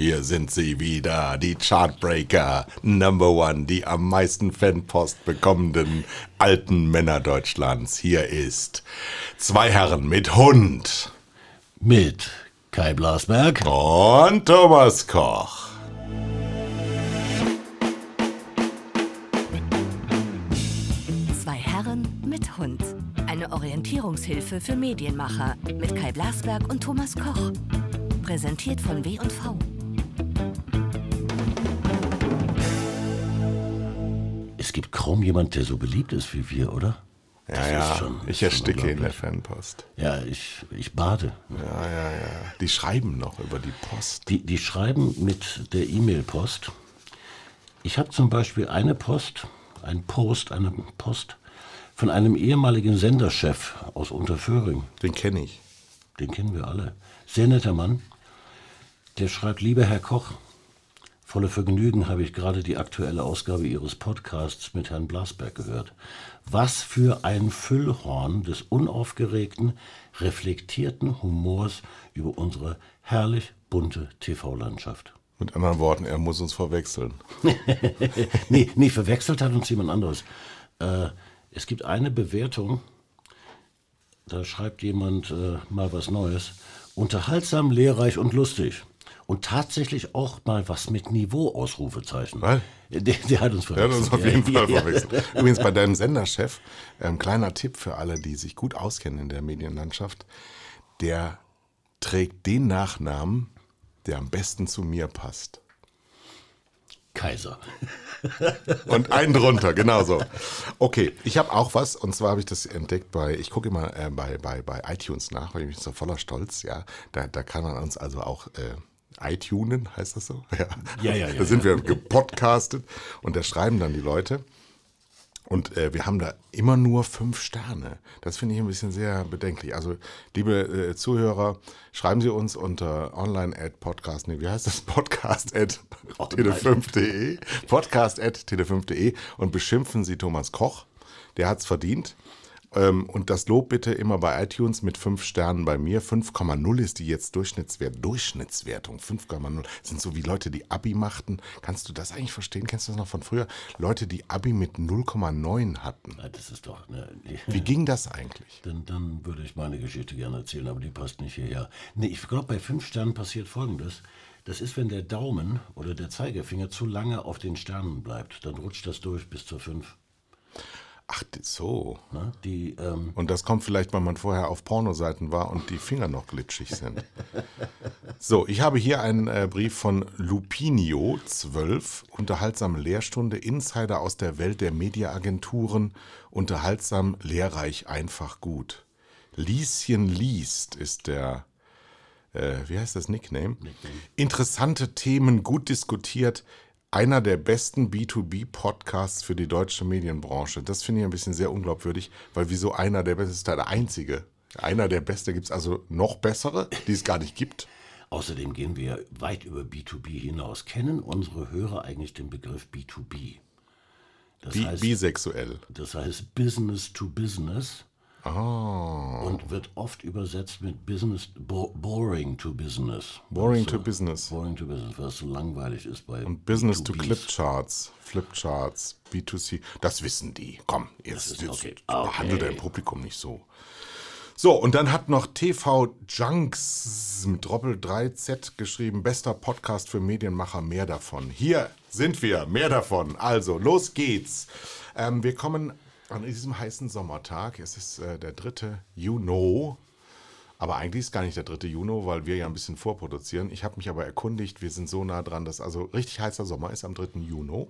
Hier sind sie wieder, die Chartbreaker, Number One, die am meisten Fanpost bekommenden alten Männer Deutschlands. Hier ist zwei Herren mit Hund. Mit Kai Blasberg. Und Thomas Koch. Zwei Herren mit Hund. Eine Orientierungshilfe für Medienmacher mit Kai Blasberg und Thomas Koch. Präsentiert von W&V. Es gibt kaum jemand, der so beliebt ist wie wir, oder? Ja, Das ja, schon- ich ersticke in der. Fanpost. Ja, ich, ich bade. Ja, ja, ja. Die schreiben noch über die Post. Die, die schreiben mit der E-Mail-Post. Ich habe zum Beispiel eine Post, ein Post, eine Post von einem ehemaligen Senderchef aus Unterföhring. Den kenne ich. Den kennen wir alle. Sehr netter Mann. Der schreibt, lieber Herr Koch, voller Vergnügen habe ich gerade die aktuelle Ausgabe Ihres Podcasts mit Herrn Blasberg gehört. Was für ein Füllhorn des unaufgeregten, reflektierten Humors über unsere herrlich bunte TV-Landschaft. Mit anderen Worten, er muss uns verwechseln. nee, nee, verwechselt hat uns jemand anderes. Äh, es gibt eine Bewertung, da schreibt jemand äh, mal was Neues. Unterhaltsam, lehrreich und lustig. Und tatsächlich auch mal was mit Niveau, Ausrufezeichen. Was? Der, der hat uns Er hat verwechselt. uns auf jeden Fall ja, verwechselt. Übrigens bei deinem Senderchef, ähm, kleiner Tipp für alle, die sich gut auskennen in der Medienlandschaft, der trägt den Nachnamen, der am besten zu mir passt. Kaiser. Und einen drunter, genau so. Okay, ich habe auch was, und zwar habe ich das entdeckt bei, ich gucke immer äh, bei, bei, bei iTunes nach, weil ich bin so voller Stolz, ja. Da, da kann man uns also auch äh, iTunen, heißt das so? Ja, Ja, ja, ja, Da sind wir gepodcastet und da schreiben dann die Leute. Und äh, wir haben da immer nur fünf Sterne. Das finde ich ein bisschen sehr bedenklich. Also, liebe äh, Zuhörer, schreiben Sie uns unter online at podcast, nee, wie heißt das? Podcast at tele5.de. Podcast at tele5.de und beschimpfen Sie Thomas Koch. Der hat's verdient. Ähm, und das Lob bitte immer bei iTunes mit fünf Sternen bei mir. 5,0 ist die jetzt Durchschnittswert. Durchschnittswertung 5,0. Sind so wie Leute, die Abi machten. Kannst du das eigentlich verstehen? Kennst du das noch von früher? Leute, die Abi mit 0,9 hatten. Das ist doch. Ne, Wie ging das eigentlich? Dann, dann würde ich meine Geschichte gerne erzählen, aber die passt nicht hierher. Nee, ich glaube, bei fünf Sternen passiert Folgendes. Das ist, wenn der Daumen oder der Zeigefinger zu lange auf den Sternen bleibt. Dann rutscht das durch bis zur fünf. Ach, so. Ne? Die, ähm, Und das kommt vielleicht, weil man vorher auf Pornoseiten war und die Finger noch glitschig sind. So, ich habe hier einen äh, Brief von Lupinio 12, unterhaltsame Lehrstunde, Insider aus der Welt der Mediaagenturen, unterhaltsam, lehrreich, einfach gut. Lieschen liest ist der, äh, wie heißt das Nickname? Interessante Themen, gut diskutiert. Einer der besten B2B-Podcasts für die deutsche Medienbranche. Das finde ich ein bisschen sehr unglaubwürdig, weil wieso einer der besten ist der einzige. Einer der beste gibt es also noch bessere, die es gar nicht gibt. außerdem gehen wir weit über B2B hinaus. Kennen unsere Hörer eigentlich den Begriff B2B? Das, Bi heißt, bisexuell. das heißt Business to Business Ah, und wird oft übersetzt mit Business, bo boring to Business. boring Also, to business. Boring to Business, was so langweilig ist bei Und Business to B2Bs. Clipcharts, Flipcharts, B2C. Das wissen die. Komm, jetzt, ist- jetzt okay. behandle Okay. dein Publikum nicht so. So, und dann hat noch TV Junks mit Doppel 3Z geschrieben, bester Podcast für Medienmacher, mehr davon. Hier sind wir, mehr davon. Also, los geht's. Ähm, wir kommen an diesem heißen Sommertag, es ist äh, der 3. Juni, aber eigentlich ist gar nicht der 3. Juni, weil wir ja ein bisschen vorproduzieren. Ich habe mich aber erkundigt, wir sind so nah dran, dass also richtig heißer Sommer ist am 3. Juni.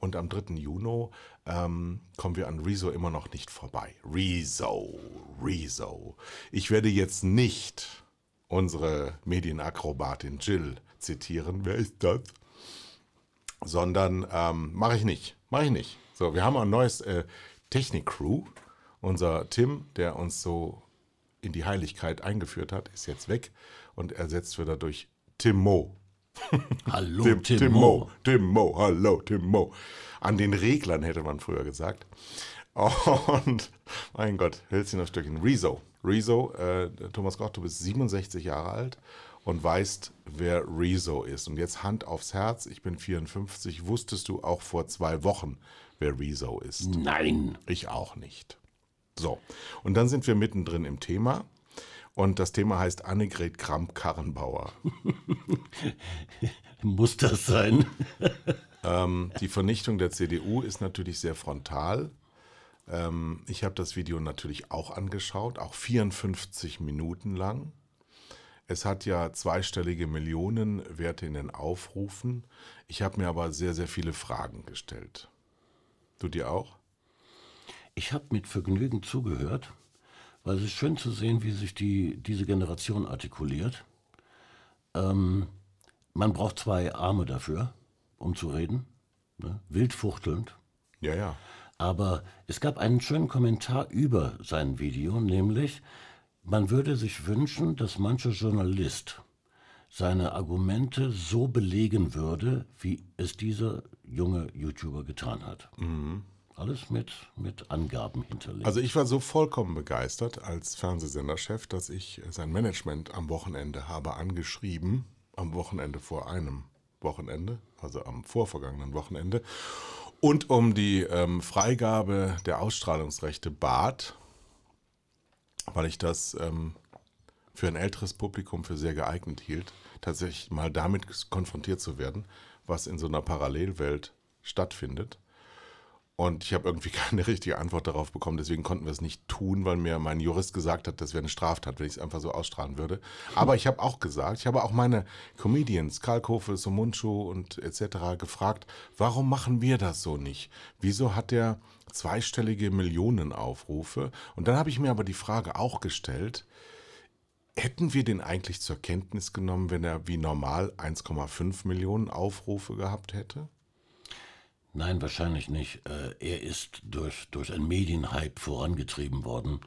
Und am 3. Juni ähm, kommen wir an Rezo immer noch nicht vorbei. Rezo, Rezo. Ich werde jetzt nicht unsere Medienakrobatin Jill zitieren. Wer ist das? Sondern ähm, mache ich nicht. Mache ich nicht. So, wir haben ein neues äh, Technik-Crew. Unser Tim, der uns so in die Heiligkeit eingeführt hat, ist jetzt weg und ersetzt wieder durch Timo. Hallo, Tim, Tim, Timo. Timo, hallo, Timo. An den Reglern hätte man früher gesagt. Und mein Gott, noch ein Stückchen. Rezo. Rezo, äh, Thomas Gott, du bist 67 Jahre alt und weißt, wer Rezo ist. Und jetzt Hand aufs Herz, ich bin 54. Wusstest du auch vor zwei Wochen, wer Rezo ist? Nein. Ich auch nicht. So, und dann sind wir mittendrin im Thema. Und das Thema heißt Annegret Kramp-Karrenbauer. Muss das sein? ähm, die Vernichtung der CDU ist natürlich sehr frontal. Ähm, ich habe das Video natürlich auch angeschaut, auch 54 Minuten lang. Es hat ja zweistellige Millionenwerte in den Aufrufen. Ich habe mir aber sehr, sehr viele Fragen gestellt. Du dir auch? Ich habe mit Vergnügen zugehört, weil es ist schön zu sehen, wie sich die, diese Generation artikuliert. Ähm, man braucht zwei Arme dafür, um zu reden. Ne? Wildfuchtelnd. Ja, ja. Aber es gab einen schönen Kommentar über sein Video, nämlich, man würde sich wünschen, dass mancher Journalist seine Argumente so belegen würde, wie es dieser junge YouTuber getan hat. Mhm. Alles mit, mit Angaben hinterlegt. Also ich war so vollkommen begeistert als Fernsehsenderchef, dass ich sein Management am Wochenende habe angeschrieben, am Wochenende vor einem Wochenende, also am vorvergangenen Wochenende, und um die ähm, Freigabe der Ausstrahlungsrechte bat, weil ich das ähm, für ein älteres Publikum für sehr geeignet hielt, tatsächlich mal damit konfrontiert zu werden, was in so einer Parallelwelt stattfindet. Und ich habe irgendwie keine richtige Antwort darauf bekommen. Deswegen konnten wir es nicht tun, weil mir mein Jurist gesagt hat, das wäre eine Straftat, wenn ich es einfach so ausstrahlen würde. Aber ich habe auch gesagt, ich habe auch meine Comedians, Karl Kofe, Somunchu und etc. gefragt, warum machen wir das so nicht? Wieso hat der zweistellige Millionenaufrufe? Und dann habe ich mir aber die Frage auch gestellt, hätten wir den eigentlich zur Kenntnis genommen, wenn er wie normal 1,5 Millionen Aufrufe gehabt hätte? Nein, wahrscheinlich nicht. Äh, er ist durch, durch einen Medienhype vorangetrieben worden,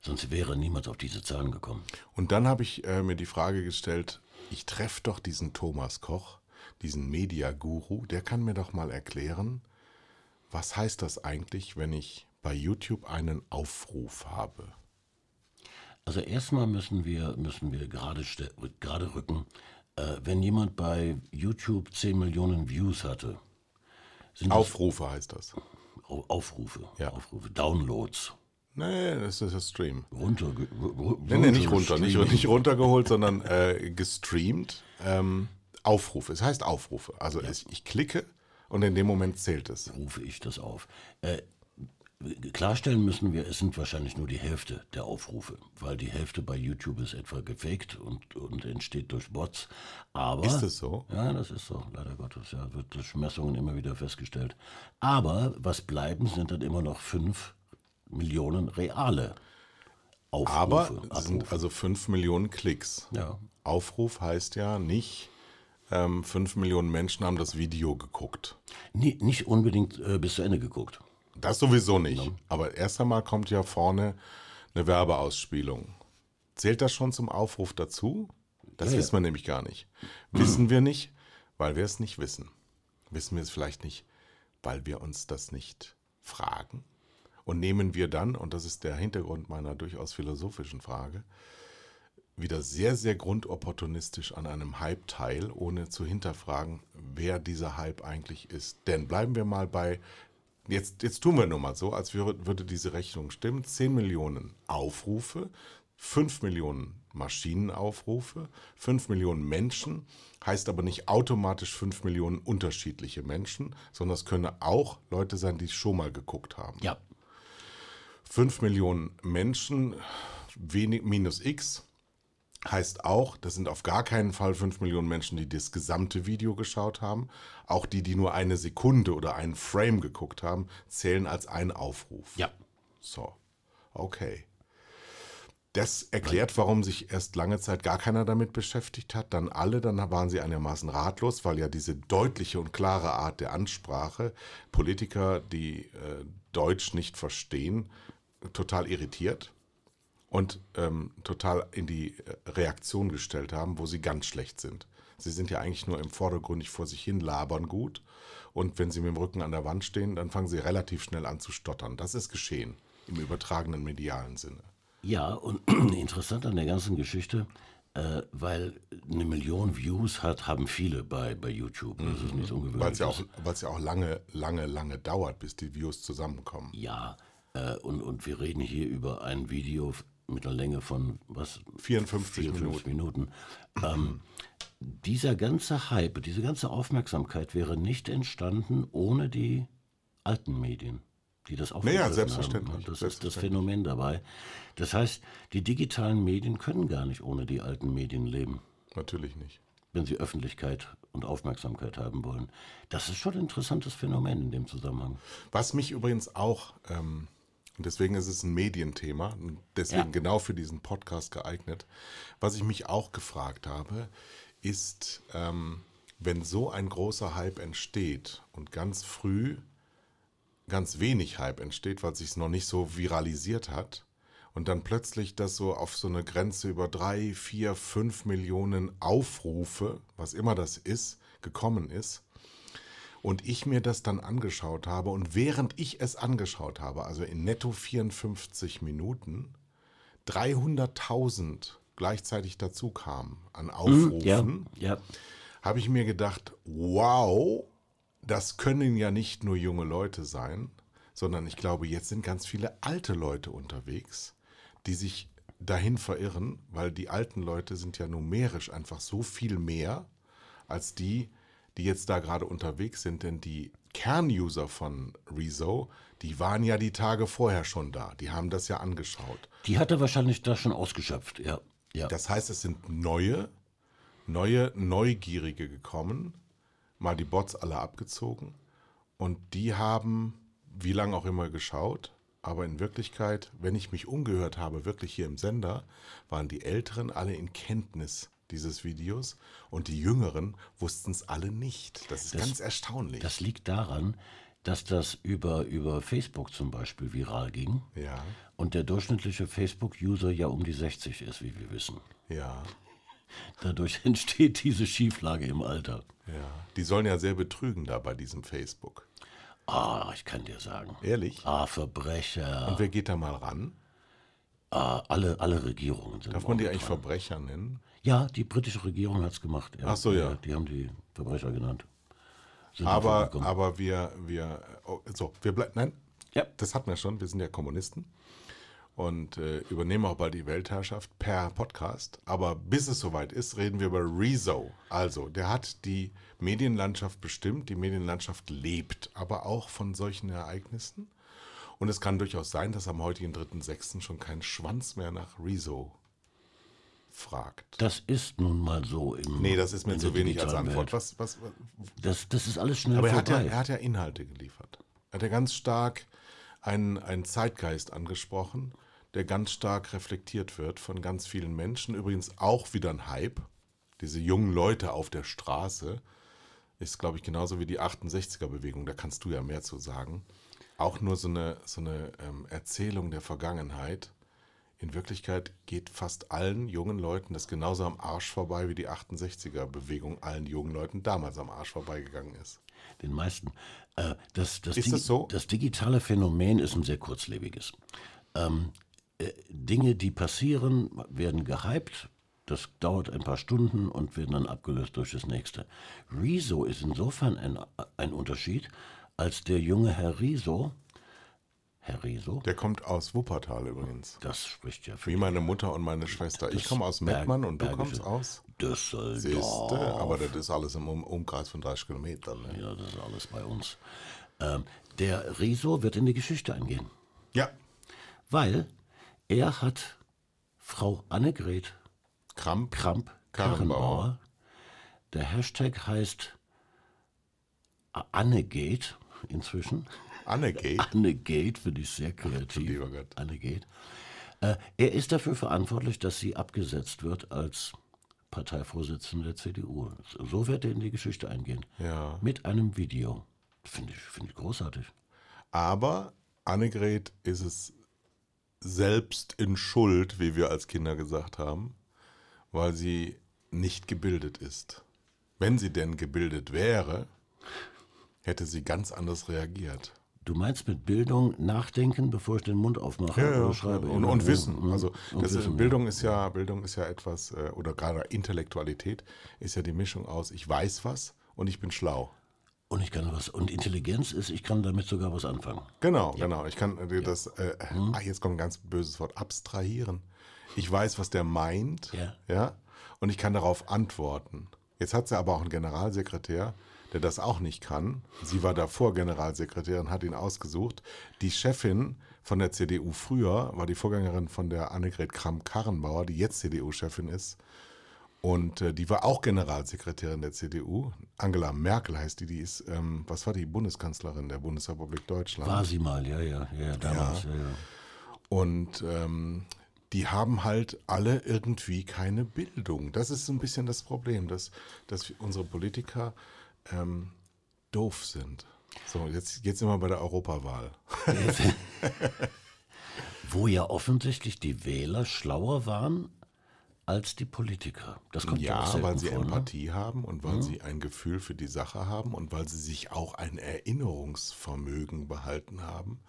sonst wäre niemals auf diese Zahlen gekommen. Und dann habe ich äh, mir die Frage gestellt, ich treffe doch diesen Thomas Koch, diesen Media-Guru, der kann mir doch mal erklären, was heißt das eigentlich, wenn ich bei YouTube einen Aufruf habe? Also erstmal müssen wir, müssen wir gerade, gerade rücken, äh, wenn jemand bei YouTube 10 Millionen Views hatte, Aufrufe heißt das. Aufrufe, ja. Aufrufe, Downloads. Nee, das ist das Stream. Runter, nee, nee, nicht runter, nicht, nicht, runtergeholt, sondern äh, gestreamt. Ähm, Aufrufe, es heißt Aufrufe. Also ja. es, ich klicke und in dem Moment zählt es. Rufe ich das auf. Äh, Klarstellen müssen wir, es sind wahrscheinlich nur die Hälfte der Aufrufe, weil die Hälfte bei YouTube ist etwa gefaked und, und entsteht durch Bots. Aber, ist das so? Ja, das ist so, leider Gottes. Ja, wird durch Messungen immer wieder festgestellt. Aber was bleiben, sind dann immer noch fünf Millionen reale Aufrufe. Aber es sind also fünf Millionen Klicks. Ja. Aufruf heißt ja nicht, ähm, fünf Millionen Menschen haben das Video geguckt. Nee, nicht unbedingt äh, bis zu Ende geguckt. Das sowieso nicht. Ja. Aber erst einmal kommt ja vorne eine Werbeausspielung. Zählt das schon zum Aufruf dazu? Das ja, wissen wir nämlich gar nicht. Wissen wir nicht, weil wir es nicht wissen. Wissen wir es vielleicht nicht, weil wir uns das nicht fragen? Und nehmen wir dann, und das ist der Hintergrund meiner durchaus philosophischen Frage, wieder sehr, sehr grundopportunistisch an einem Hype teil, ohne zu hinterfragen, wer dieser Hype eigentlich ist. Denn bleiben wir mal bei jetzt, jetzt tun wir nur mal so, als würde diese Rechnung stimmen. 10 Millionen Aufrufe, 5 Millionen Maschinenaufrufe, 5 Millionen Menschen, heißt aber nicht automatisch 5 Millionen unterschiedliche Menschen, sondern es können auch Leute sein, die schon mal geguckt haben. Ja. 5 Millionen Menschen, wenig, minus X, Heißt auch, das sind auf gar keinen Fall 5 Millionen Menschen, die das gesamte Video geschaut haben. Auch die, die nur eine Sekunde oder einen Frame geguckt haben, zählen als ein Aufruf. Ja. So, okay. Das erklärt, warum sich erst lange Zeit gar keiner damit beschäftigt hat. Dann alle, dann waren sie einigermaßen ratlos, weil ja diese deutliche und klare Art der Ansprache Politiker, die äh, Deutsch nicht verstehen, total irritiert und ähm, total in die äh, Reaktion gestellt haben, wo sie ganz schlecht sind. Sie sind ja eigentlich nur im Vordergrund vor sich hin, labern gut. Und wenn sie mit dem Rücken an der Wand stehen, dann fangen sie relativ schnell an zu stottern. Das ist geschehen im übertragenen medialen Sinne. Ja, und interessant an der ganzen Geschichte, äh, weil eine Million Views hat, haben viele bei, bei YouTube. Das ist nichts Weil es ja, auch, ja auch lange, lange, lange dauert, bis die Views zusammenkommen. Ja, äh, und, und wir reden hier über ein Video mit einer Länge von was? 54 54 Minuten. Ähm, dieser ganze Hype, diese ganze Aufmerksamkeit wäre nicht entstanden ohne die alten Medien, die das aufgegriffen selbstverständlich, haben. Das ist das selbstverständlich. Phänomen dabei. Das heißt, die digitalen Medien können gar nicht ohne die alten Medien leben Natürlich nicht. wenn sie Öffentlichkeit und Aufmerksamkeit haben wollen. Das ist schon ein interessantes Phänomen in dem Zusammenhang. Was mich übrigens auch, ähm, und deswegen ist es ein Medienthema, und deswegen Ja. genau für diesen Podcast geeignet, was ich mich auch gefragt habe, ist, ähm, wenn so ein großer Hype entsteht und ganz früh ganz wenig Hype entsteht, weil sich noch nicht so viralisiert hat und dann plötzlich das so auf so eine Grenze über drei, vier, fünf Millionen Aufrufe, was immer das ist, gekommen ist, und ich mir das dann angeschaut habe und während ich es angeschaut habe, also in netto 54 Minuten, 300.000 gleichzeitig dazu kamen an Aufrufen, ja. habe ich mir gedacht, wow, das können ja nicht nur junge Leute sein, sondern ich glaube, jetzt sind ganz viele alte Leute unterwegs, die sich dahin verirren, weil die alten Leute sind ja numerisch einfach so viel mehr als die, die jetzt da gerade unterwegs sind, denn die Kernuser von Rezo, die waren ja die Tage vorher schon da, die haben das ja angeschaut. Die hat er wahrscheinlich da schon ausgeschöpft, ja. ja. Das heißt, es sind neue, neue Neugierige gekommen, mal die Bots alle abgezogen und die haben, wie lange auch immer, geschaut. Aber in Wirklichkeit, wenn ich mich umgehört habe, wirklich hier im Sender, waren die Älteren alle in Kenntnis dieses Videos und die Jüngeren wussten es alle nicht. Das ist ganz erstaunlich. Das liegt daran, dass das über, über Facebook zum Beispiel viral ging. ja, Und der durchschnittliche Facebook-User ja um die 60 ist, wie wir wissen. ja, Dadurch entsteht diese Schieflage im Alter. ja. Die sollen ja sehr betrügen da bei diesem Facebook. Ah, ich kann dir sagen. Ehrlich? Ah, Verbrecher. Und wer geht da mal ran? Ah, alle, alle Regierungen sind Darf man die eigentlich dran. Verbrecher nennen? Ja, die britische Regierung hat es gemacht. Ach so, ja. Die haben die Verbrecher genannt. Sind Aber, aber wir, wir, oh, so, wir bleiben, nein, Ja. das hatten wir schon, wir sind ja Kommunisten und äh, übernehmen auch bald die Weltherrschaft per Podcast. Aber bis es soweit ist, reden wir über Rezo. Also, der hat die Medienlandschaft bestimmt, die Medienlandschaft lebt, aber auch von solchen Ereignissen. Und es kann durchaus sein, dass am heutigen 3.6. schon kein Schwanz mehr nach Rezo fragt. Das ist nun mal so im. Nee, das ist mir zu wenig als Antwort. Welt. Was, was, Das, das ist alles schnell Aber er hat, ja, er hat ja Inhalte geliefert. Er hat ja ganz stark einen, einen Zeitgeist angesprochen, der ganz stark reflektiert wird von ganz vielen Menschen. Übrigens auch wieder ein Hype. Diese jungen Leute auf der Straße ist, glaube ich, genauso wie die 68er-Bewegung. Da kannst du ja mehr zu sagen. Auch nur so eine, so eine ähm, Erzählung der Vergangenheit. In Wirklichkeit geht fast allen jungen Leuten das genauso am Arsch vorbei, wie die 68er-Bewegung allen jungen Leuten damals am Arsch vorbeigegangen ist. Den meisten. Äh, das, das, Ist das so? das digitale Phänomen ist ein sehr kurzlebiges. Ähm, äh, Dinge, die passieren, werden gehypt. Das dauert ein paar Stunden und werden dann abgelöst durch das nächste. Rezo ist insofern ein, ein Unterschied, als der junge Herr Rezo, Herr Rezo, Der kommt aus Wuppertal übrigens. das spricht ja für Wie meine Mutter und meine Schwester. Ich komme aus Mettmann und du Bergische. kommst aus Düsseldorf. Siehste, aber das ist alles im um Umkreis von 30 Kilometern. Ne? Ja, das ist alles bei uns. Ähm, der Rezo wird in die Geschichte eingehen, Ja, weil er hat Frau Annegret Kramp, Kramp Karrenbauer. Der Hashtag heißt Annegate inzwischen. Annegate. Annegate finde ich sehr kreativ. lieber Gott. Annegate. Äh, er ist dafür verantwortlich, dass sie abgesetzt wird als Parteivorsitzende der CDU. So wird er in die Geschichte eingehen. Ja. Mit einem Video. Finde ich, finde ich großartig. Aber Annegret ist es selbst in Schuld, wie wir als Kinder gesagt haben, weil sie nicht gebildet ist. Wenn sie denn gebildet wäre, hätte sie ganz anders reagiert. Du meinst mit Bildung nachdenken, bevor ich den Mund aufmache Ja, ja, oder schreibe? und, Ja, und ja, Wissen. mhm. Also Und das, Wissen, Bildung ist ja Bildung ist ja etwas äh, oder gerade Intellektualität ist ja die Mischung aus ich weiß was und ich bin schlau. Und ich kann was. Und Intelligenz ist, ich kann damit sogar was anfangen. Genau, genau. Ich kann dir das äh, Mhm. ah, jetzt kommt ein ganz böses Wort abstrahieren. Ich weiß, was der meint, Ja. ja, und ich kann darauf antworten. Jetzt hat sie aber auch einen Generalsekretär, der das auch nicht kann. Sie war davor Generalsekretärin, hat ihn ausgesucht. Die Chefin von der CDU früher war die Vorgängerin von der Annegret Kramp-Karrenbauer, die jetzt CDU-Chefin ist. Und äh, die war auch Generalsekretärin der CDU. Angela Merkel heißt die, die ist, ähm, was war die, Bundeskanzlerin der Bundesrepublik Deutschland. War sie mal, ja, ja, ja, ja damals, ja, ja. Und ähm, die haben halt alle irgendwie keine Bildung. Das ist so ein bisschen das Problem, dass, dass unsere Politiker ähm, doof sind. So, jetzt, jetzt sind wir bei der Europawahl. Wo ja offensichtlich die Wähler schlauer waren als die Politiker. Das kommt ja, Ja, weil sie vor, ne? Empathie haben und weil sie ein Gefühl für die Sache haben und weil sie sich auch ein Erinnerungsvermögen behalten haben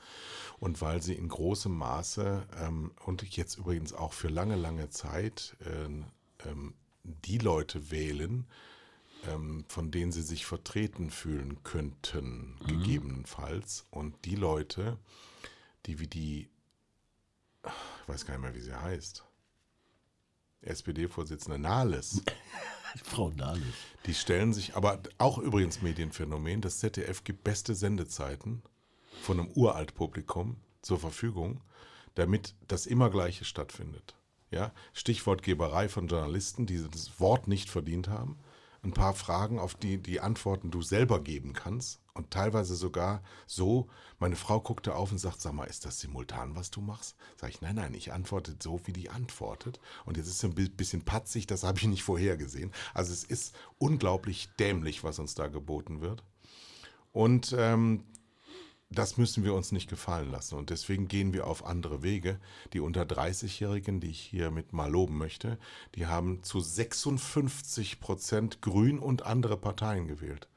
und weil sie in großem Maße ähm, und jetzt übrigens auch für lange, lange Zeit ähm, ähm, die Leute wählen, ähm, von denen sie sich vertreten fühlen könnten, gegebenenfalls. Und die Leute, die wie die, ich weiß gar nicht mehr, wie sie heißt, SPD-Vorsitzende Nahles, Frau Nahles. die stellen sich, aber auch übrigens Medienphänomen, das ZDF gibt beste Sendezeiten von einem Uraltpublikum zur Verfügung, damit das immer Gleiche stattfindet. Ja? Stichwortgeberei von Journalisten, die das Wort nicht verdient haben. Ein paar Fragen, auf die die Antworten du selber geben kannst. Und teilweise sogar so, meine Frau guckte auf und sagt, sag mal, ist das simultan, was du machst? Sag ich, nein, nein, ich antworte so, wie die antwortet. Und jetzt ist es ein bi- bisschen patzig, das habe ich nicht vorhergesehen. Also es ist unglaublich dämlich, was uns da geboten wird. Und ähm, das müssen wir uns nicht gefallen lassen. Und deswegen gehen wir auf andere Wege. Die unter 30-Jährigen, die ich hiermit mal loben möchte, die haben zu 56 Prozent Grün und andere Parteien gewählt.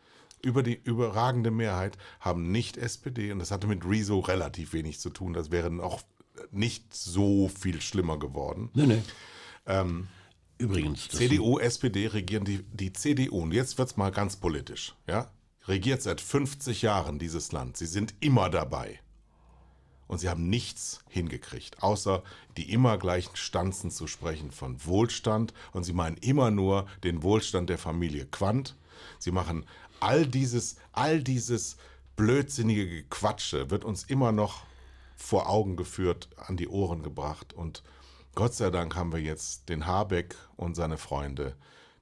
Über die überragende Mehrheit haben nicht SPD, und das hatte mit Rezo relativ wenig zu tun, das wäre noch nicht so viel schlimmer geworden. Nee, nee. Ähm, Übrigens, CDU, SPD regieren die, die CDU, und jetzt wird's mal ganz politisch, ja, regiert seit 50 Jahren dieses Land. Sie sind immer dabei. Und sie haben nichts hingekriegt, außer die immer gleichen Stanzen zu sprechen von Wohlstand. Und sie meinen immer nur den Wohlstand der Familie Quandt. Sie machen all dieses, all dieses blödsinnige Gequatsche, wird uns immer noch vor Augen geführt, an die Ohren gebracht. Und Gott sei Dank haben wir jetzt den Habeck und seine Freunde,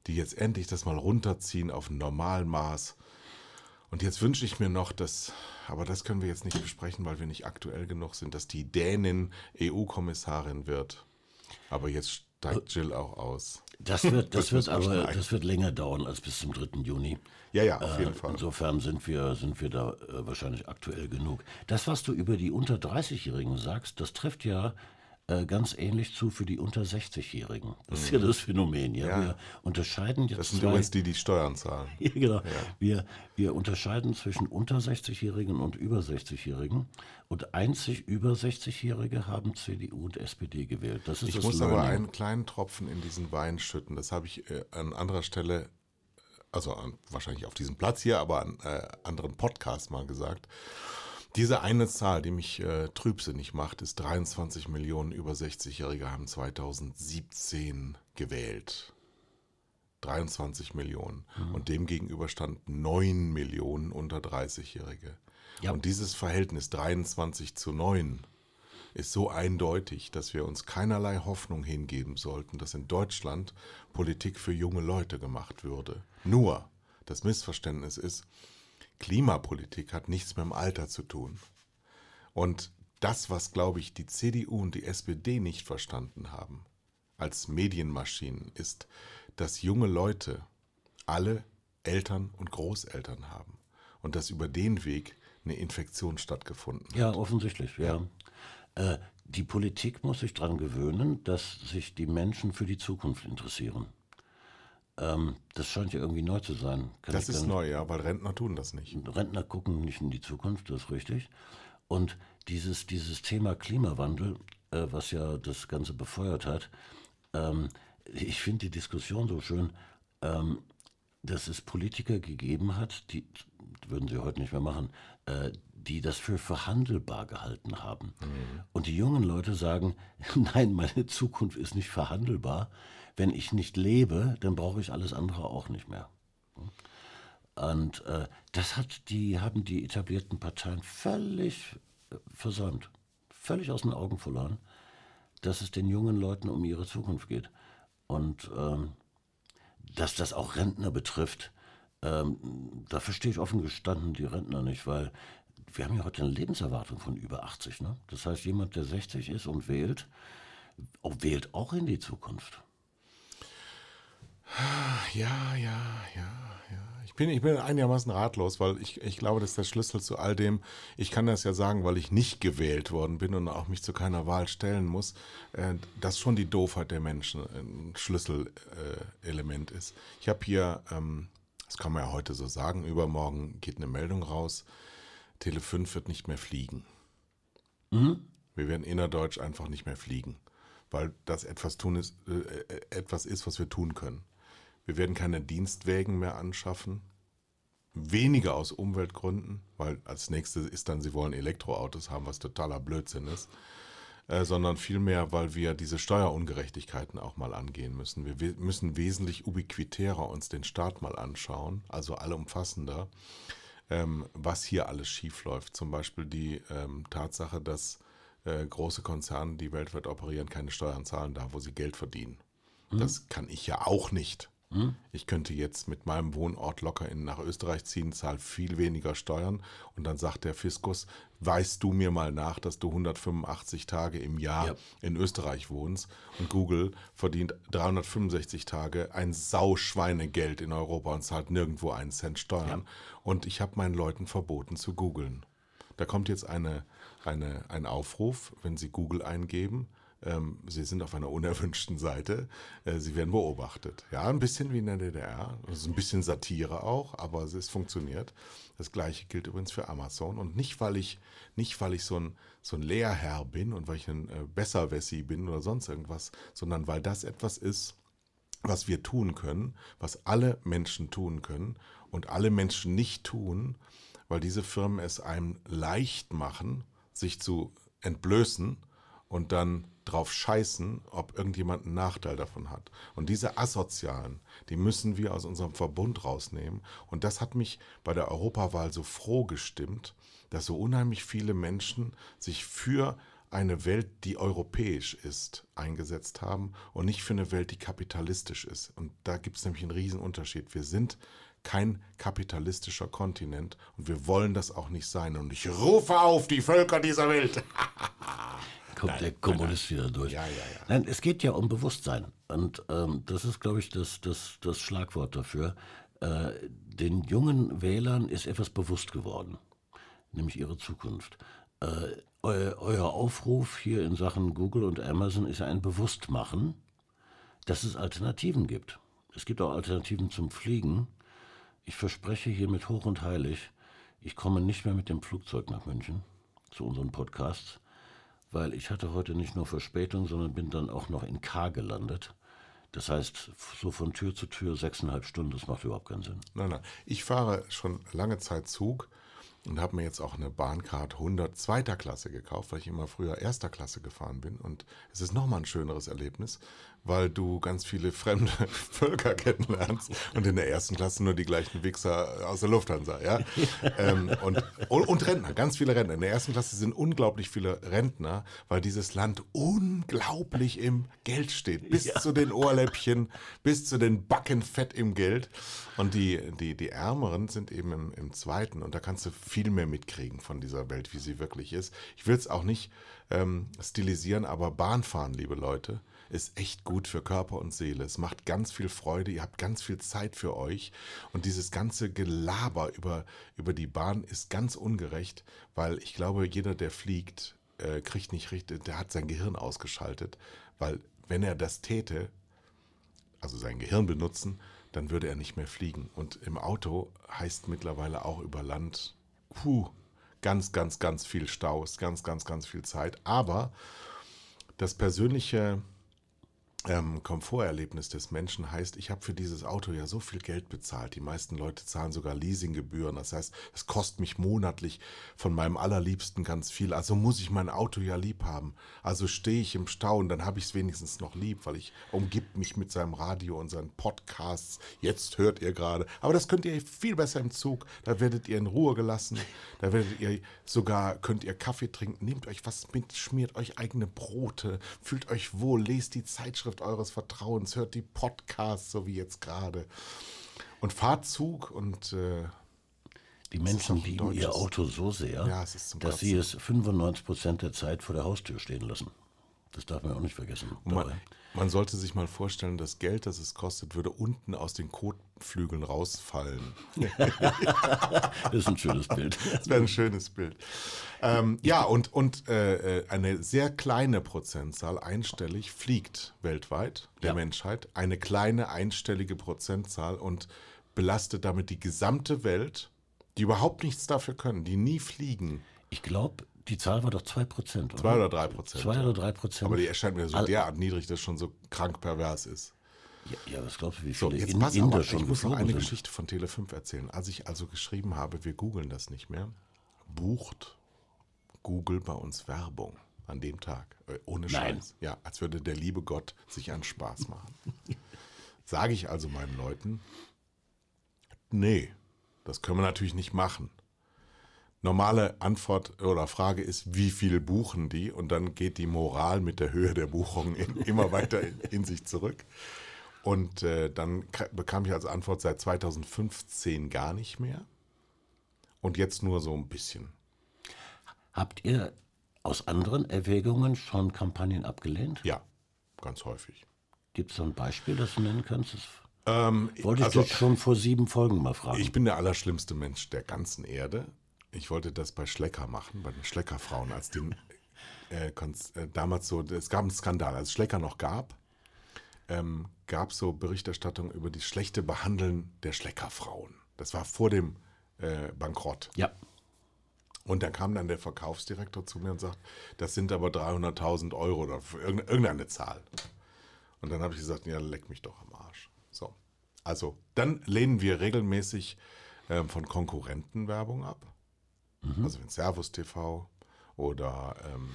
die jetzt endlich das mal runterziehen auf ein Normalmaß. Und jetzt wünsche ich mir noch, dass, aber das können wir jetzt nicht besprechen, weil wir nicht aktuell genug sind, dass die Dänin EU-Kommissarin wird. Aber jetzt steigt Jill auch aus. Das wird, das, Das wird aber das wird länger dauern als bis zum 3. Juni. Ja, ja, auf jeden Äh, Fall. Insofern sind wir, sind wir da äh, wahrscheinlich aktuell genug. Das, was du über die unter 30-Jährigen sagst, das trifft ja äh, ganz ähnlich zu für die unter 60-Jährigen. Das ist ja das Phänomen. Ja? Mhm. Ja. Wir unterscheiden jetzt Das sind zwei, übrigens die, die Steuern zahlen. Ja, genau. Wir, wir unterscheiden zwischen unter 60-Jährigen und über 60-Jährigen. Und einzig über 60-Jährige haben CDU und SPD gewählt. Das ist Ich das muss aber Learning. einen kleinen Tropfen in diesen Wein schütten. Das habe ich äh, an anderer Stelle, also an, wahrscheinlich auf diesem Platz hier, aber an äh, anderen Podcasts mal gesagt. Diese eine Zahl, die mich äh, trübsinnig macht, ist 23 Millionen über 60-Jährige haben 2017 gewählt. 23 Millionen. Und dem gegenüber standen 9 Millionen unter 30-Jährige. Ja. Und dieses Verhältnis 23 zu 9 ist so eindeutig, dass wir uns keinerlei Hoffnung hingeben sollten, dass in Deutschland Politik für junge Leute gemacht würde. Nur, das Missverständnis ist, Klimapolitik hat nichts mit dem Alter zu tun. Und das, was, glaube ich, die CDU und die SPD nicht verstanden haben als Medienmaschinen, ist, dass junge Leute alle Eltern und Großeltern haben und dass über den Weg eine Infektion stattgefunden hat. Ja, offensichtlich, ja. Äh, die Politik muss sich daran gewöhnen, dass sich die Menschen für die Zukunft interessieren. Ähm, das scheint ja irgendwie neu zu sein. Kann das ist neu, ja, weil Rentner tun das nicht. Rentner gucken nicht in die Zukunft, das ist richtig. Und dieses, dieses Thema Klimawandel, äh, was ja das Ganze befeuert hat, ähm, ich finde die Diskussion so schön, ähm, dass es Politiker gegeben hat, die würden sie heute nicht mehr machen, äh, die das für verhandelbar gehalten haben. Mhm. Und die jungen Leute sagen, nein, meine Zukunft ist nicht verhandelbar. Wenn ich nicht lebe, dann brauche ich alles andere auch nicht mehr. Und äh, das hat die, haben die etablierten Parteien völlig äh, versäumt, völlig aus den Augen verloren, dass es den jungen Leuten um ihre Zukunft geht. Und ähm, dass das auch Rentner betrifft, ähm, da verstehe ich offen gestanden die Rentner nicht, weil wir haben ja heute eine Lebenserwartung von über 80. Ne? Das heißt, jemand, der 60 ist und wählt, wählt auch in die Zukunft. Ja, ja, ja, ja. Ich bin, ich bin einigermaßen ratlos, weil ich, ich glaube, das ist der Schlüssel zu all dem. Ich kann das ja sagen, weil ich nicht gewählt worden bin und auch mich zu keiner Wahl stellen muss, äh, dass schon die Doofheit der Menschen ein Schlüsselelement äh, ist. Ich habe hier, ähm, das kann man ja heute so sagen, übermorgen geht eine Meldung raus, Tele 5 wird nicht mehr fliegen. Mhm. Wir werden innerdeutsch einfach nicht mehr fliegen, weil das etwas tun ist, äh, äh etwas ist, was wir tun können. Wir werden keine Dienstwägen mehr anschaffen. Weniger aus Umweltgründen, weil als nächstes ist dann, sie wollen Elektroautos haben, was totaler Blödsinn ist. Äh, sondern vielmehr, weil wir diese Steuerungerechtigkeiten auch mal angehen müssen. Wir müssen wesentlich ubiquitärer uns den Staat mal anschauen, also allumfassender, ähm, was hier alles schiefläuft. Zum Beispiel die ähm, Tatsache, dass äh, große Konzerne, die weltweit operieren, keine Steuern zahlen da, wo sie Geld verdienen. Mhm. Das kann ich ja auch nicht. Hm? Ich könnte jetzt mit meinem Wohnort locker in, nach Österreich ziehen, zahle viel weniger Steuern und dann sagt der Fiskus, weißt du mir mal nach, dass du 185 Tage im Jahr ja. in Österreich wohnst und Google verdient 365 Tage ein Sauschweinegeld in Europa und zahlt nirgendwo einen Cent Steuern ja. und ich habe meinen Leuten verboten zu googeln. Da kommt jetzt eine, eine, ein Aufruf, wenn sie Google eingeben, ähm, Sie sind auf einer unerwünschten Seite. Äh, Sie werden beobachtet. Ja, ein bisschen wie in der DDR. Das ein bisschen Satire auch, aber es funktioniert. Das gleiche gilt übrigens für Amazon. Und nicht, weil ich, nicht, weil ich so ein, so ein Lehrherr bin und weil ich ein äh, Besserwessi bin oder sonst irgendwas, sondern weil das etwas ist, was wir tun können, was alle Menschen tun können und alle Menschen nicht tun, weil diese Firmen es einem leicht machen, sich zu entblößen und dann drauf scheißen, ob irgendjemand einen Nachteil davon hat. Und diese Asozialen, die müssen wir aus unserem Verbund rausnehmen. Und das hat mich bei der Europawahl so froh gestimmt, dass so unheimlich viele Menschen sich für eine Welt, die europäisch ist, eingesetzt haben und nicht für eine Welt, die kapitalistisch ist. Und da gibt es nämlich einen riesen Unterschied. Wir sind kein kapitalistischer Kontinent und wir wollen das auch nicht sein. Und ich rufe auf die Völker dieser Welt. kommt nein, der Kommunist nein, nein. wieder durch. Ja, ja, ja. Nein, es geht ja um Bewusstsein. Und ähm, das ist, glaube ich, das, das, das Schlagwort dafür. Äh, den jungen Wählern ist etwas bewusst geworden, nämlich ihre Zukunft. Äh, eu, euer Aufruf hier in Sachen Google und Amazon ist ein Bewusstmachen, dass es Alternativen gibt. Es gibt auch Alternativen zum Fliegen. Ich verspreche hiermit hoch und heilig, ich komme nicht mehr mit dem Flugzeug nach München zu unseren Podcasts weil ich hatte heute nicht nur Verspätung, sondern bin dann auch noch in K gelandet. Das heißt, so von Tür zu Tür sechseinhalb Stunden, das macht überhaupt keinen Sinn. Nein, nein. Ich fahre schon lange Zeit Zug und habe mir jetzt auch eine Bahncard 100 zweiter Klasse gekauft, weil ich immer früher erster Klasse gefahren bin. Und es ist nochmal ein schöneres Erlebnis, weil du ganz viele fremde Völker kennenlernst und in der ersten Klasse nur die gleichen Wichser aus der Lufthansa, ja. ähm, und, und, Rentner, ganz viele Rentner. In der ersten Klasse sind unglaublich viele Rentner, weil dieses Land unglaublich im Geld steht. Bis ja. zu den Ohrläppchen, bis zu den Backen fett im Geld. Und die, die, die Ärmeren sind eben im, im zweiten. Und da kannst du viel mehr mitkriegen von dieser Welt, wie sie wirklich ist. Ich will es auch nicht ähm, stilisieren, aber Bahnfahren, liebe Leute, ist echt gut für Körper und Seele. Es macht ganz viel Freude, ihr habt ganz viel Zeit für euch und dieses ganze Gelaber über, über die Bahn ist ganz ungerecht, weil ich glaube, jeder, der fliegt, äh, kriegt nicht richtig, der hat sein Gehirn ausgeschaltet, weil wenn er das täte, also sein Gehirn benutzen, dann würde er nicht mehr fliegen. Und im Auto heißt mittlerweile auch über Land, puh, ganz, ganz, ganz viel Staus, ganz, ganz, ganz viel Zeit. Aber das persönliche ähm, Komforterlebnis des Menschen heißt, ich habe für dieses Auto ja so viel Geld bezahlt. Die meisten Leute zahlen sogar Leasinggebühren. Das heißt, es kostet mich monatlich von meinem Allerliebsten ganz viel. Also muss ich mein Auto ja lieb haben. Also stehe ich im Stau und dann habe ich es wenigstens noch lieb, weil ich umgibt mich mit seinem Radio und seinen Podcasts. Jetzt hört ihr gerade. Aber das könnt ihr viel besser im Zug. Da werdet ihr in Ruhe gelassen. Da werdet ihr sogar, könnt ihr Kaffee trinken. Nehmt euch was mit, schmiert euch eigene Brote, fühlt euch wohl, lest die Zeitschrift eures Vertrauens, hört die Podcasts, so wie jetzt gerade. Und fahrt Zug und äh, Die Menschen lieben ihr Auto so sehr, Ja, dass sie es 95 Prozent der Zeit vor der Haustür stehen lassen. Das darf man auch nicht vergessen. man. Man sollte sich mal vorstellen, das Geld, das es kostet, würde unten aus den Kotflügeln rausfallen. Das ist ein schönes Bild. Das wäre ein schönes Bild. Ähm, ja, und, und äh, äh, eine sehr kleine Prozentzahl, einstellig, fliegt weltweit der Ja. Menschheit. Eine kleine einstellige Prozentzahl und belastet damit die gesamte Welt, die überhaupt nichts dafür können, die nie fliegen. Ich glaube, die Zahl war doch 2 Prozent, oder? Zwei oder drei Prozent. 2 oder 3 Prozent. Aber die erscheint mir so All- derart niedrig, dass schon so krank pervers ist. Ja, ja, was glaubst du, wie So, viele jetzt In pass Inder auf, schon ich muss noch eine sind? Geschichte von Tele5 erzählen. Als ich also geschrieben habe, wir googeln das nicht mehr, bucht Google bei uns Werbung an dem Tag. Äh, Ohne Nein. Scheiß. Ja, als würde der liebe Gott sich einen Spaß machen. Sage ich also meinen Leuten, nee, das können wir natürlich nicht machen. Normale Antwort oder Frage ist, wie viel buchen die? Und dann geht die Moral mit der Höhe der Buchung in, immer weiter in, in sich zurück. Und äh, dann ka- bekam ich als Antwort seit 2015 gar nicht mehr. Und jetzt nur so ein bisschen. Habt ihr aus anderen Erwägungen schon Kampagnen abgelehnt? Ja, ganz häufig. Gibt es so ein Beispiel, das du nennen kannst? Ähm, wollte ich also, schon vor sieben Folgen mal fragen. ich bin der allerschlimmste Mensch der ganzen Erde. Ich wollte das bei Schlecker machen, bei den Schleckerfrauen, als den äh, äh, damals so, es gab einen Skandal, als es Schlecker noch gab, ähm, gab es so Berichterstattung über das schlechte Behandeln der Schleckerfrauen. Das war vor dem äh, Bankrott. ja, Und dann kam dann der Verkaufsdirektor zu mir und sagt, das sind aber 300.000 Euro oder irgendeine Zahl. Und dann habe ich gesagt, ja, leck mich doch am Arsch. So. Also, dann lehnen wir regelmäßig ähm, von Konkurrenten Werbung ab. Also wenn Servus TV oder ähm,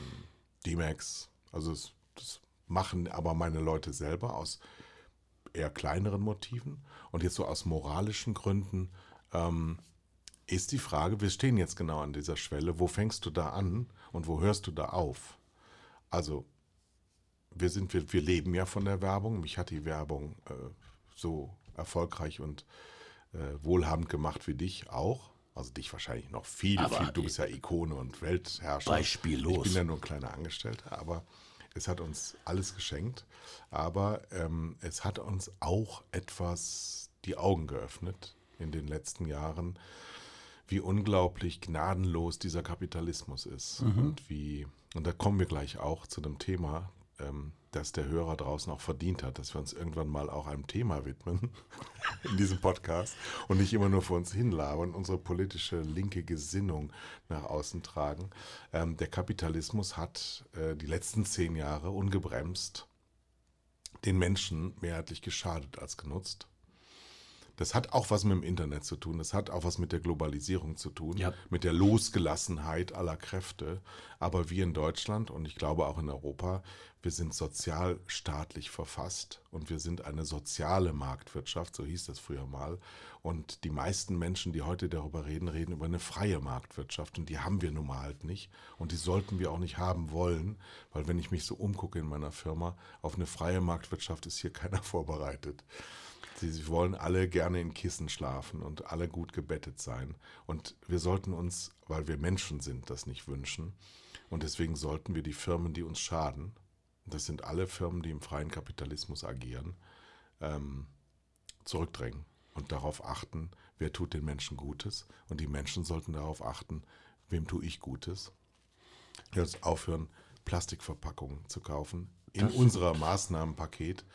D-Max, also das, das machen aber meine Leute selber aus eher kleineren Motiven. Und jetzt so aus moralischen Gründen ähm, ist die Frage, wir stehen jetzt genau an dieser Schwelle, wo fängst du da an und wo hörst du da auf? Also, wir sind, wir, wir leben ja von der Werbung. Mich hat die Werbung äh, so erfolgreich und äh, wohlhabend gemacht wie dich auch. Also dich wahrscheinlich noch viel, Aber viel. Du bist ja Ikone und Weltherrscher. Beispiellos. Ich bin ja nur ein kleiner Angestellter, aber es hat uns alles geschenkt. Aber ähm, es hat uns auch etwas die Augen geöffnet in den letzten Jahren, wie unglaublich gnadenlos dieser Kapitalismus ist. Und wie, und da kommen wir gleich auch zu einem Thema, ähm, das der Hörer draußen auch verdient hat, dass wir uns irgendwann mal auch einem Thema widmen in diesem Podcast und nicht immer nur vor uns hinlabern, unsere politische linke Gesinnung nach außen tragen. Ähm, der Kapitalismus hat äh, die letzten zehn Jahre ungebremst den Menschen mehrheitlich geschadet als genutzt. Das hat auch was mit dem Internet zu tun. Das hat auch was mit der Globalisierung zu tun, Ja. mit der Losgelassenheit aller Kräfte. Aber wir in Deutschland und ich glaube auch in Europa, wir sind sozialstaatlich verfasst und wir sind eine soziale Marktwirtschaft, so hieß das früher mal. Und die meisten Menschen, die heute darüber reden, reden über eine freie Marktwirtschaft und die haben wir nun mal halt nicht und die sollten wir auch nicht haben wollen, weil wenn ich mich so umgucke in meiner Firma, auf eine freie Marktwirtschaft ist hier keiner vorbereitet. Sie, wollen alle gerne in Kissen schlafen und alle gut gebettet sein. Und wir sollten uns, weil wir Menschen sind, das nicht wünschen. Und deswegen sollten wir die Firmen, die uns schaden, das sind alle Firmen, die im freien Kapitalismus agieren, ähm, zurückdrängen und darauf achten, wer tut den Menschen Gutes. Und die Menschen sollten darauf achten, wem tue ich Gutes. Jetzt aufhören, Plastikverpackungen zu kaufen. In unserer Maßnahmenpaket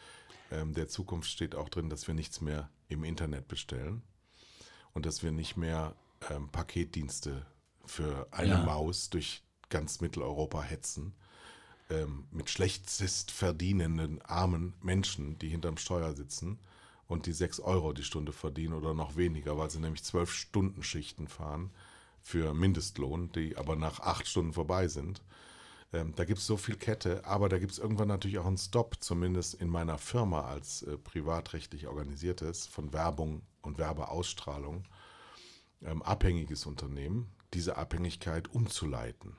ähm, der Zukunft steht auch drin, dass wir nichts mehr im Internet bestellen und dass wir nicht mehr ähm, Paketdienste für eine Ja. Maus durch ganz Mitteleuropa hetzen ähm, mit schlechtest verdienenden armen Menschen, die hinterm Steuer sitzen und die 6 Euro die Stunde verdienen oder noch weniger, weil sie nämlich 12 Stunden Schichten fahren für Mindestlohn, die aber nach 8 Stunden vorbei sind. Ähm, da gibt es so viel Kette, aber da gibt es irgendwann natürlich auch einen Stop, zumindest in meiner Firma als äh, privatrechtlich organisiertes, von Werbung und Werbeausstrahlung, ähm, abhängiges Unternehmen, diese Abhängigkeit umzuleiten.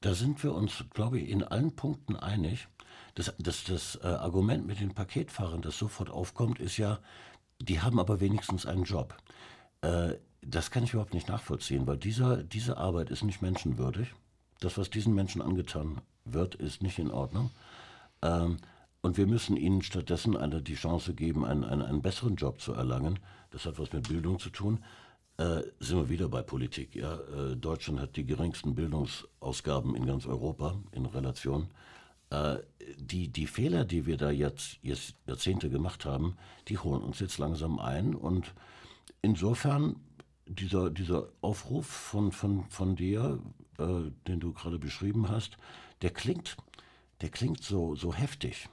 Da sind wir uns, glaube ich, in allen Punkten einig. Das, das, das äh, Argument mit den Paketfahrern, das sofort aufkommt, ist ja, die haben aber wenigstens einen Job. Äh, das kann ich überhaupt nicht nachvollziehen, weil dieser, diese Arbeit ist nicht menschenwürdig. Das, was diesen Menschen angetan wird, ist nicht in Ordnung. Ähm, und wir müssen ihnen stattdessen eine, die Chance geben, einen, einen, einen besseren Job zu erlangen. Das hat was mit Bildung zu tun. Äh, sind wir wieder bei Politik. Ja? Äh, Deutschland hat die geringsten Bildungsausgaben in ganz Europa in Relation. Äh, die, die Fehler, die wir da jetzt, jetzt Jahrzehnte gemacht haben, die holen uns jetzt langsam ein. Und insofern dieser, dieser Aufruf von, von, von dir, äh, den du gerade beschrieben hast, der klingt, der klingt so, so heftig.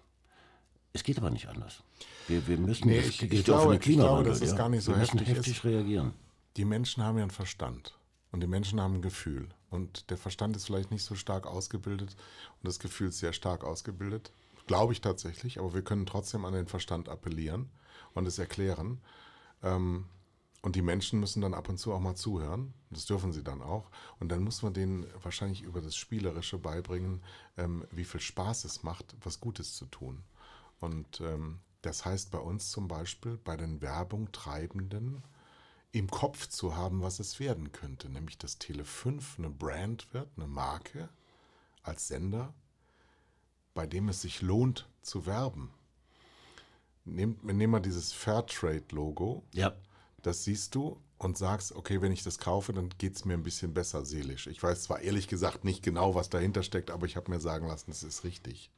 Es geht aber nicht anders. Wir, wir müssen, Nee, das ich- ich glaube- ich glaube, dass es ja. gar nicht so wir müssen heftig heftig ist. reagieren. Die Menschen haben ja einen Verstand und die Menschen haben ein Gefühl. Und der Verstand ist vielleicht nicht so stark ausgebildet und das Gefühl ist sehr stark ausgebildet. Glaube ich tatsächlich, aber wir können trotzdem an den Verstand appellieren und es erklären. Ähm, und die Menschen müssen dann ab und zu auch mal zuhören. Das dürfen sie dann auch. Und dann muss man denen wahrscheinlich über das Spielerische beibringen, ähm, wie viel Spaß es macht, was Gutes zu tun. Und ähm, das heißt bei uns zum Beispiel, bei den Werbungtreibenden, im Kopf zu haben, was es werden könnte. Nämlich, dass Tele 5 eine Brand wird, eine Marke als Sender, bei dem es sich lohnt zu werben. Nehmen wir dieses Fairtrade-Logo, Ja, das siehst du und sagst, okay, wenn ich das kaufe, dann geht es mir ein bisschen besser seelisch. Ich weiß zwar ehrlich gesagt nicht genau, was dahinter steckt, aber ich habe mir sagen lassen, es ist richtig.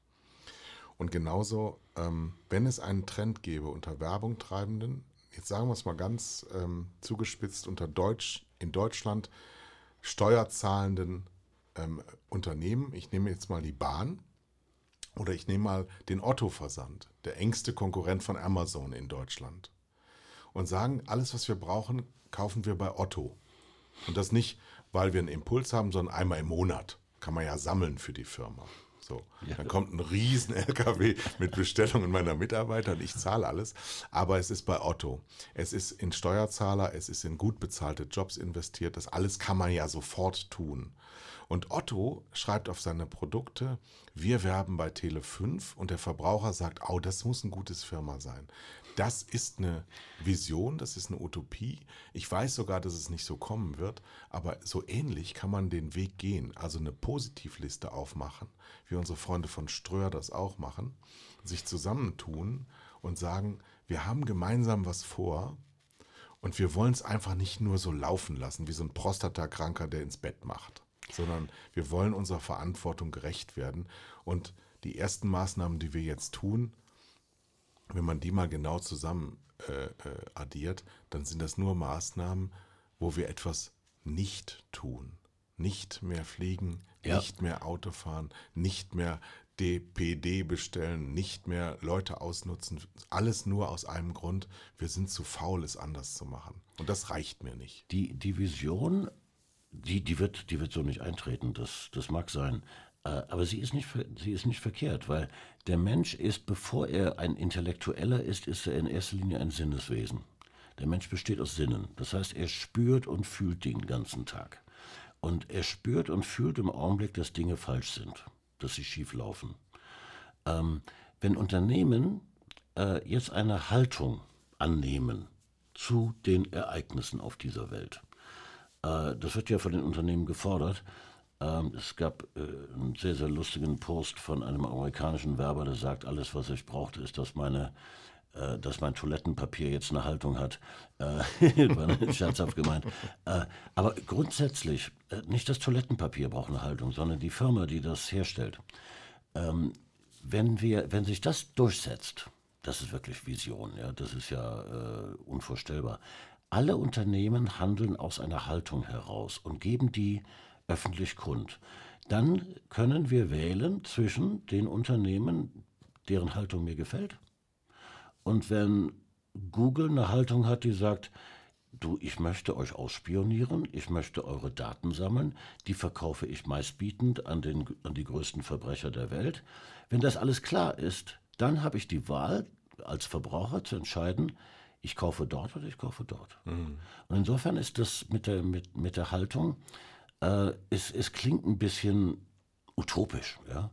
Und genauso, ähm, wenn es einen Trend gäbe unter Werbungtreibenden, jetzt sagen wir es mal ganz ähm, zugespitzt, unter Deutsch, in Deutschland steuerzahlenden ähm, Unternehmen, ich nehme jetzt mal die Bahn oder ich nehme mal den Otto-Versand, der engste Konkurrent von Amazon in Deutschland und sagen, alles, was wir brauchen, kaufen wir bei Otto. Und das nicht, weil wir einen Impuls haben, sondern einmal im Monat. Kann man ja sammeln für die Firma. So, dann kommt ein riesen LKW mit Bestellungen meiner Mitarbeiter und ich zahle alles. Aber es ist bei Otto. Es ist in Steuerzahler, es ist in gut bezahlte Jobs investiert. Das alles kann man ja sofort tun. Und Otto schreibt auf seine Produkte, wir werben bei Tele 5 und der Verbraucher sagt, oh, das muss ein gutes Firma sein. Das ist eine Vision, das ist eine Utopie. Ich weiß sogar, dass es nicht so kommen wird, aber so ähnlich kann man den Weg gehen. Also eine Positivliste aufmachen, wie unsere Freunde von Ströer das auch machen, sich zusammentun und sagen, wir haben gemeinsam was vor und wir wollen es einfach nicht nur so laufen lassen, wie so ein Prostatakranker, der ins Bett macht, sondern wir wollen unserer Verantwortung gerecht werden. Und die ersten Maßnahmen, die wir jetzt tun, wenn man die mal genau zusammen äh, äh, addiert, dann sind das nur Maßnahmen, wo wir etwas nicht tun. Nicht mehr fliegen, Ja. nicht mehr Auto fahren, nicht mehr DPD bestellen, nicht mehr Leute ausnutzen. Alles nur aus einem Grund, wir sind zu faul, es anders zu machen. Und das reicht mir nicht. Die, die Vision, die, die, wird, die wird so nicht eintreten, das, das mag sein. Äh, Aber sie ist, nicht, sie ist nicht verkehrt, weil der Mensch ist, bevor er ein Intellektueller ist, ist er in erster Linie ein Sinneswesen. Der Mensch besteht aus Sinnen. Das heißt, er spürt und fühlt den ganzen Tag. Und er spürt und fühlt im Augenblick, dass Dinge falsch sind, dass sie schief laufen. Ähm, wenn Unternehmen äh, jetzt eine Haltung annehmen zu den Ereignissen auf dieser Welt, äh, das wird ja von den Unternehmen gefordert. Ähm, es gab äh, einen sehr, sehr lustigen Post von einem amerikanischen Werber, der sagt, alles, was ich brauchte, ist, dass meine äh, dass mein Toilettenpapier jetzt eine Haltung hat. Äh, scherzhaft gemeint. Aber grundsätzlich, nicht das Toilettenpapier braucht eine Haltung, sondern die Firma, die das herstellt. Ähm, wenn, wir, wenn sich das durchsetzt, das ist wirklich Vision, ja, das ist ja unvorstellbar. Alle Unternehmen handeln aus einer Haltung heraus und geben die öffentlich kund. Dann können wir wählen zwischen den Unternehmen, deren Haltung mir gefällt. Und wenn Google eine Haltung hat, die sagt, du, ich möchte euch ausspionieren, ich möchte eure Daten sammeln, die verkaufe ich meistbietend an, den, an die größten Verbrecher der Welt. Wenn das alles klar ist, dann habe ich die Wahl als Verbraucher zu entscheiden, ich kaufe dort oder ich kaufe dort. Mhm. Und insofern ist das mit der, mit, mit der Haltung, äh, es, es klingt ein bisschen utopisch, ja.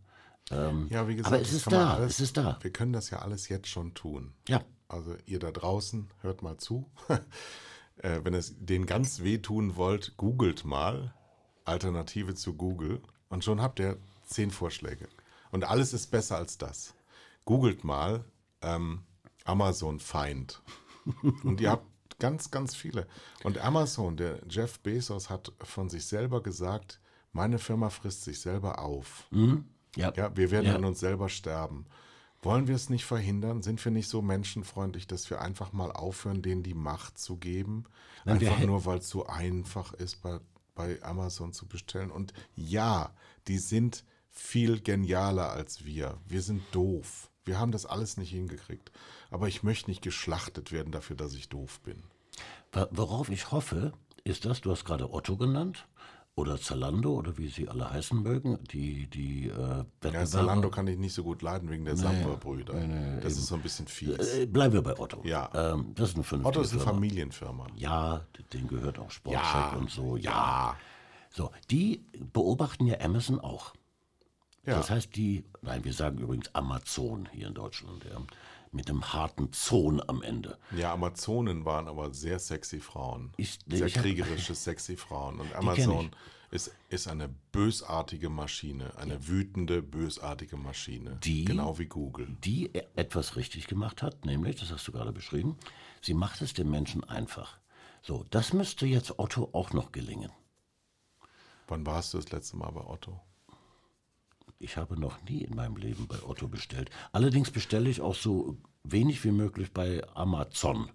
Ähm, ja, wie gesagt, aber es ist da, alles, es ist da. Wir können das ja alles jetzt schon tun. Ja. Also ihr da draußen, hört mal zu. äh, wenn es denen ganz wehtun wollt, googelt mal Alternative zu Google und schon habt ihr zehn Vorschläge. Und alles ist besser als das. Googelt mal ähm, Amazon Feind. und ihr habt ganz, ganz viele. Und Amazon, der Jeff Bezos hat von sich selber gesagt, meine Firma frisst sich selber auf. Mhm. Ja. ja. Wir werden ja. an uns selber sterben. Wollen wir es nicht verhindern? Sind wir nicht so menschenfreundlich, dass wir einfach mal aufhören, denen die Macht zu geben? Nein, einfach nur, weil es so einfach ist, bei, bei Amazon zu bestellen. Und ja, die sind viel genialer als wir. Wir sind doof. Wir haben das alles nicht hingekriegt. Aber ich möchte nicht geschlachtet werden dafür, dass ich doof bin. Worauf ich hoffe, ist das, du hast gerade Otto genannt oder Zalando oder wie sie alle heißen mögen, die, die äh, Ja, Zalando kann ich nicht so gut leiden wegen der Samper-Brüder. Nee, nee, das eben. ist so ein bisschen fies. Äh, bleiben wir bei Otto. Ja. Ähm, das ist eine vernünftige Otto ist eine Firma. Familienfirma. Ja, denen gehört auch Sportcheck ja, und so. Ja. ja. So, die beobachten ja Amazon auch. Ja. Das heißt, die, nein, wir sagen übrigens Amazon hier in Deutschland. Ja mit einem harten Zon am Ende. Ja, Amazonen waren aber sehr sexy Frauen. Ich, sehr ich kriegerische, hab, sexy Frauen. Und Amazon ist, ist eine bösartige Maschine, eine ja. wütende, bösartige Maschine. Die, genau wie Google. Die etwas richtig gemacht hat, nämlich, das hast du gerade beschrieben, sie macht es den Menschen einfach. So, das müsste jetzt Otto auch noch gelingen. Wann warst du das letzte Mal bei Otto? Ich habe noch nie in meinem Leben bei Otto bestellt. Allerdings bestelle ich auch so wenig wie möglich bei Amazon.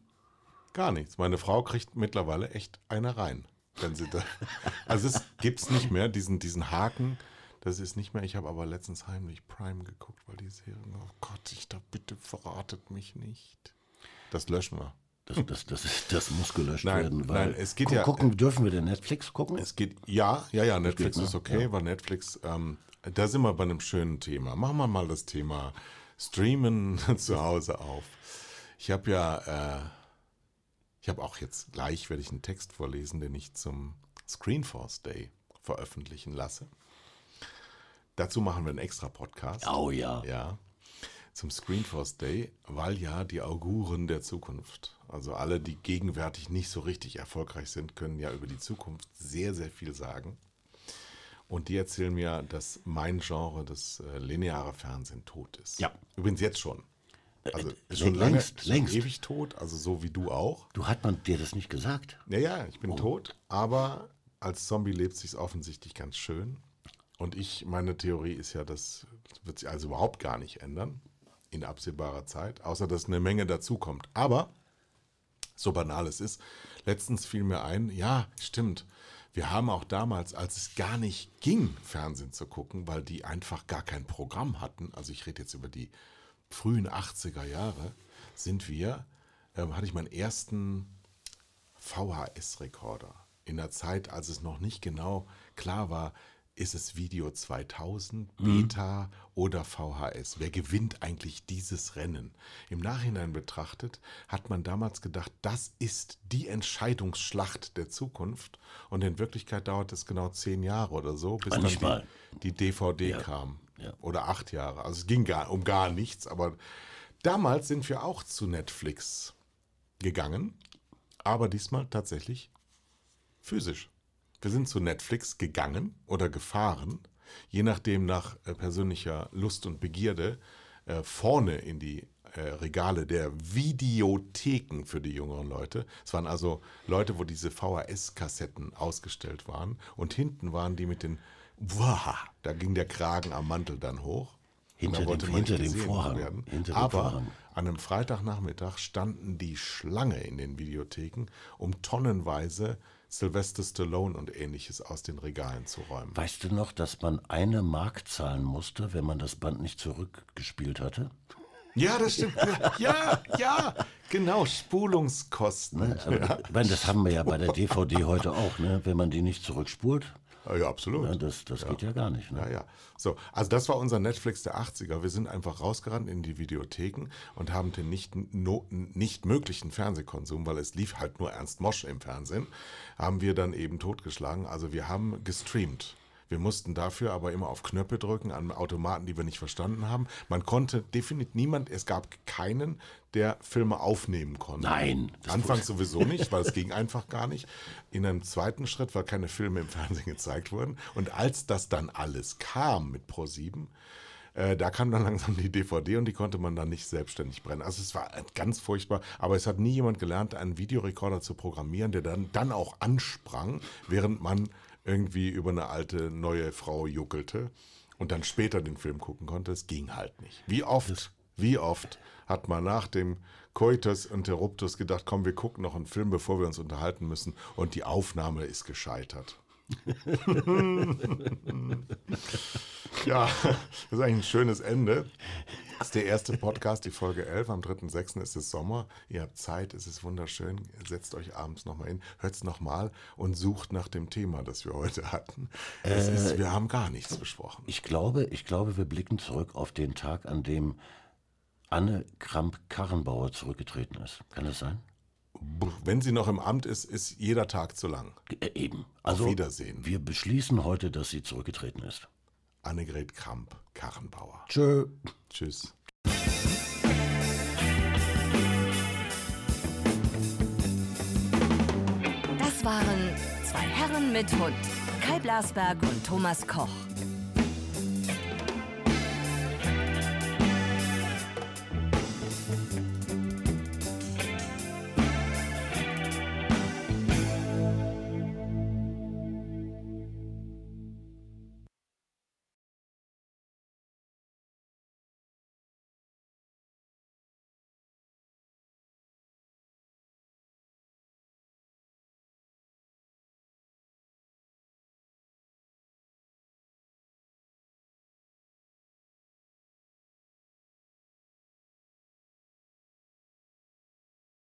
Gar nichts. Meine Frau kriegt mittlerweile echt eine rein. Wenn sie da, also es gibt es nicht mehr, diesen, diesen Haken. Das ist nicht mehr. Ich habe aber letztens heimlich Prime geguckt, weil die Serie, oh Gott, ich da bitte verratet mich nicht. Das löschen wir. Das, das, das, ist, das muss gelöscht nein, werden. Weil nein, es geht ja. Gucken, dürfen wir denn Netflix gucken? Es geht, ja, ja, ja, Netflix geht, ist okay, ja. weil Netflix ähm, da sind wir bei einem schönen Thema. Machen wir mal das Thema Streamen zu Hause auf. Ich habe ja, äh, ich habe auch jetzt gleich, werde ich einen Text vorlesen, den ich zum Screenforce Day veröffentlichen lasse. Dazu machen wir einen extra Podcast. Oh ja. Ja. Zum Screenforce Day, weil ja die Auguren der Zukunft, also alle, die gegenwärtig nicht so richtig erfolgreich sind, können ja über die Zukunft sehr, sehr viel sagen. Und die erzählen mir, dass mein Genre, das äh, lineare Fernsehen, tot ist. Ja. Übrigens jetzt schon. Also äh, schon lange, längst, schon längst. ewig tot, also so wie du auch. Du hat man dir das nicht gesagt? Ja, ja, ich bin oh. tot, aber als Zombie lebt sich offensichtlich ganz schön. Und ich, meine Theorie ist ja, das wird sich also überhaupt gar nicht ändern in absehbarer Zeit, außer dass eine Menge dazukommt. Aber so banal es ist, letztens fiel mir ein, ja, stimmt. Wir haben auch damals, als es gar nicht ging, Fernsehen zu gucken, weil die einfach gar kein Programm hatten, also ich rede jetzt über die frühen 80er Jahre, sind wir, äh, hatte ich meinen ersten VHS-Rekorder. In der Zeit, als es noch nicht genau klar war, ist es Video 2000, mhm. Beta mhm. oder VHS? Wer gewinnt eigentlich dieses Rennen? Im Nachhinein betrachtet hat man damals gedacht, das ist die Entscheidungsschlacht der Zukunft. Und in Wirklichkeit dauert es genau zehn Jahre oder so, bis dann die, die, DVD ja. kam. Ja. Oder acht Jahre. Also es ging gar, um gar nichts. Aber damals sind wir auch zu Netflix gegangen. Aber diesmal tatsächlich physisch. Wir sind zu Netflix gegangen oder gefahren, je nachdem nach äh, persönlicher Lust und Begierde, äh, vorne in die äh, Regale der Videotheken für die jüngeren Leute. Es waren also Leute, wo diese VHS-Kassetten ausgestellt waren und hinten waren die mit den, wow, da ging der Kragen am Mantel dann hoch. Hinter dem- hinter dem Vorhang. werden. Hinter dem Aber Vorhang. an einem Freitagnachmittag standen die Schlange in den Videotheken, um tonnenweise Sylvester Stallone und ähnliches aus den Regalen zu räumen. Weißt du noch, dass man eine Mark zahlen musste, wenn man das Band nicht zurückgespielt hatte? Ja, das stimmt. Ja, ja, genau. Spulungskosten. Aber, ich meine, das haben wir ja bei der DVD heute auch, ne? Wenn man die nicht zurückspult, Ja, ja absolut. ja, das, das geht ja gar nicht. Ne? Ja, ja. So, also das war unser Netflix der 80er. Wir sind einfach rausgerannt in die Videotheken und haben den nicht, no, nicht möglichen Fernsehkonsum, weil es lief halt nur Ernst Mosch im Fernsehen, haben wir dann eben totgeschlagen. Also wir haben gestreamt. Wir mussten dafür aber immer auf Knöpfe drücken an Automaten, die wir nicht verstanden haben. Man konnte definitiv niemand, es gab keinen, der Filme aufnehmen konnte. Nein, Anfangs sowieso nicht, weil es ging einfach gar nicht. In einem zweiten Schritt, weil keine Filme im Fernsehen gezeigt wurden. Und als das dann alles kam mit Pro7, äh, da kam dann langsam die DVD und die konnte man dann nicht selbstständig brennen. Also es war ganz furchtbar, aber es hat nie jemand gelernt, einen Videorekorder zu programmieren, der dann, dann auch ansprang, während man irgendwie über eine alte neue Frau juckelte und dann später den Film gucken konnte. Es ging halt nicht. Wie oft, wie oft hat man nach dem Coitus Interruptus gedacht, komm, wir gucken noch einen Film, bevor wir uns unterhalten müssen und die Aufnahme ist gescheitert. ja, das ist eigentlich ein schönes Ende. Das ist der erste Podcast, die Folge 11. Am 3.6. ist es Sommer. Ihr habt Zeit, es ist wunderschön. Setzt euch abends nochmal hin, hört es nochmal und sucht nach dem Thema, das wir heute hatten. Es ist, wir haben gar nichts besprochen. Ich glaube, ich glaube, wir blicken zurück auf den Tag, an dem Anne Kramp-Karrenbauer zurückgetreten ist. Kann das sein? Wenn sie noch im Amt ist, ist jeder Tag zu lang. Äh, eben. Also, Wiedersehen. Wir beschließen heute, dass sie zurückgetreten ist. Annegret Kramp, Karrenbauer. Tschö. Tschüss. Das waren zwei Herren mit Hund. Kai Blasberg und Thomas Koch.